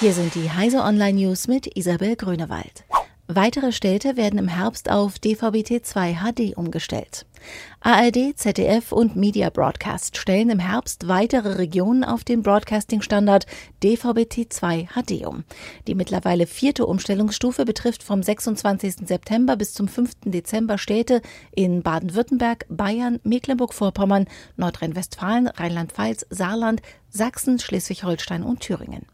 Hier sind die Heise Online News mit Isabel Grünewald. Weitere Städte werden im Herbst auf DVB-T2 HD umgestellt. ARD, ZDF und Media Broadcast stellen im Herbst weitere Regionen auf den Broadcasting-Standard DVB-T2 HD um. Die mittlerweile vierte Umstellungsstufe betrifft vom 26. September bis zum 5. Dezember Städte in Baden-Württemberg, Bayern, Mecklenburg-Vorpommern, Nordrhein-Westfalen, Rheinland-Pfalz, Saarland, Sachsen, Schleswig-Holstein und Thüringen.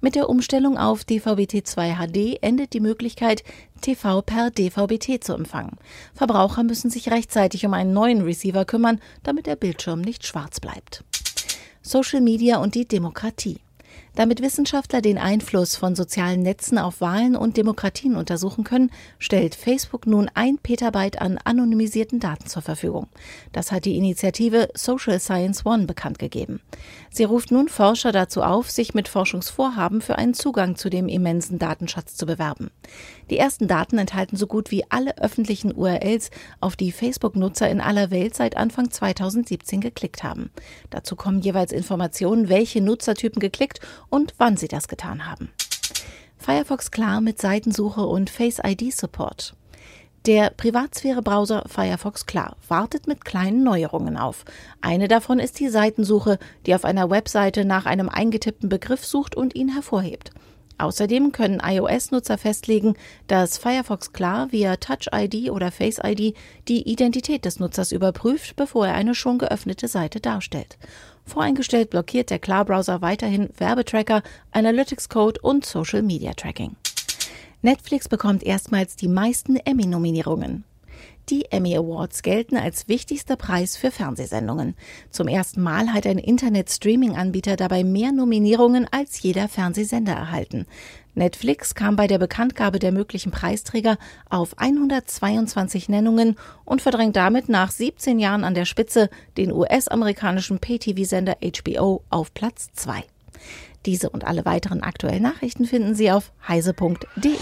Mit der Umstellung auf DVB-T2 HD endet die Möglichkeit, TV per DVB-T zu empfangen. Verbraucher müssen sich rechtzeitig um einen neuen Receiver kümmern, damit der Bildschirm nicht schwarz bleibt. Social Media und die Demokratie. Damit Wissenschaftler den Einfluss von sozialen Netzen auf Wahlen und Demokratien untersuchen können, stellt Facebook nun ein Petabyte an anonymisierten Daten zur Verfügung. Das hat die Initiative Social Science One bekannt gegeben. Sie ruft nun Forscher dazu auf, sich mit Forschungsvorhaben für einen Zugang zu dem immensen Datenschatz zu bewerben. Die ersten Daten enthalten so gut wie alle öffentlichen URLs, auf die Facebook-Nutzer in aller Welt seit Anfang 2017 geklickt haben. Dazu kommen jeweils Informationen, welche Nutzertypen geklickt und wann sie das getan haben. Firefox klar mit Seitensuche und Face ID Support. Der Privatsphäre-Browser Firefox Klar wartet mit kleinen Neuerungen auf. Eine davon ist die Seitensuche, die auf einer Webseite nach einem eingetippten Begriff sucht und ihn hervorhebt. Außerdem können iOS-Nutzer festlegen, dass Firefox Klar via Touch ID oder Face ID die Identität des Nutzers überprüft, bevor er eine schon geöffnete Seite darstellt. Voreingestellt blockiert der Klar-Browser weiterhin Werbetracker, Analytics-Code und Social-Media-Tracking. Netflix bekommt erstmals die meisten Emmy-Nominierungen. Die Emmy Awards gelten als wichtigster Preis für Fernsehsendungen. Zum ersten Mal hat ein Internet-Streaming-Anbieter dabei mehr Nominierungen als jeder Fernsehsender erhalten. Netflix kam bei der Bekanntgabe der möglichen Preisträger auf 122 Nennungen und verdrängt damit nach 17 Jahren an der Spitze den US-amerikanischen Pay-TV-Sender HBO auf Platz 2. Diese und alle weiteren aktuellen Nachrichten finden Sie auf heise.de.